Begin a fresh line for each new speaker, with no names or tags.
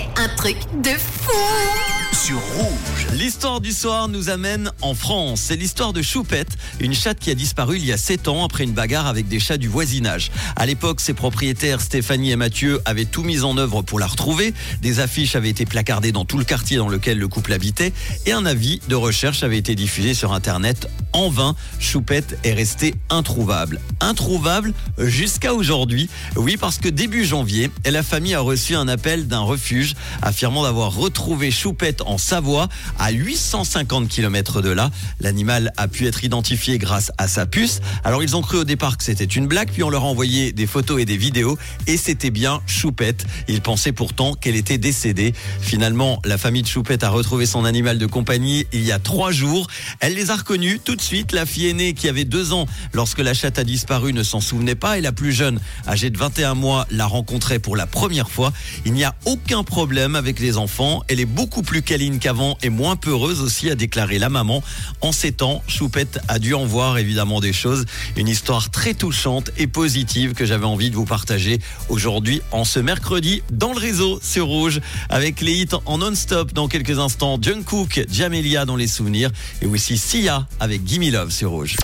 un truc de fou
L'histoire du soir nous amène en France. C'est l'histoire de Choupette, une chatte qui a disparu il y a 7 ans après une bagarre avec des chats du voisinage. À l'époque, ses propriétaires Stéphanie et Mathieu avaient tout mis en œuvre pour la retrouver. Des affiches avaient été placardées dans tout le quartier dans lequel le couple habitait et un avis de recherche avait été diffusé sur internet. En vain, Choupette est restée introuvable. Introuvable jusqu'à aujourd'hui. Oui, parce que début janvier, la famille a reçu un appel d'un refuge affirmant d'avoir retrouvé Choupette en Savoie, à 850 km de là. L'animal a pu être identifié grâce à sa puce. Alors ils ont cru au départ que c'était une blague, puis on leur a envoyé des photos et des vidéos, et c'était bien Choupette. Ils pensaient pourtant qu'elle était décédée. Finalement, la famille de Choupette a retrouvé son animal de compagnie il y a trois jours. Elle les a reconnus tout de suite. La fille aînée qui avait deux ans lorsque la chatte a disparu ne s'en souvenait pas, et la plus jeune, âgée de 21 mois, l'a rencontrée pour la première fois. Il n'y a aucun problème avec les enfants. Elle est beaucoup plus qu'avant et moins peureuse aussi, a déclaré la maman. En ces temps, Choupette a dû en voir évidemment des choses. Une histoire très touchante et positive que j'avais envie de vous partager aujourd'hui en ce mercredi dans le réseau sur Rouge avec les hits en non-stop dans quelques instants. Jungkook, Jamelia dans les souvenirs et aussi Sia avec Gimme Love sur Rouge.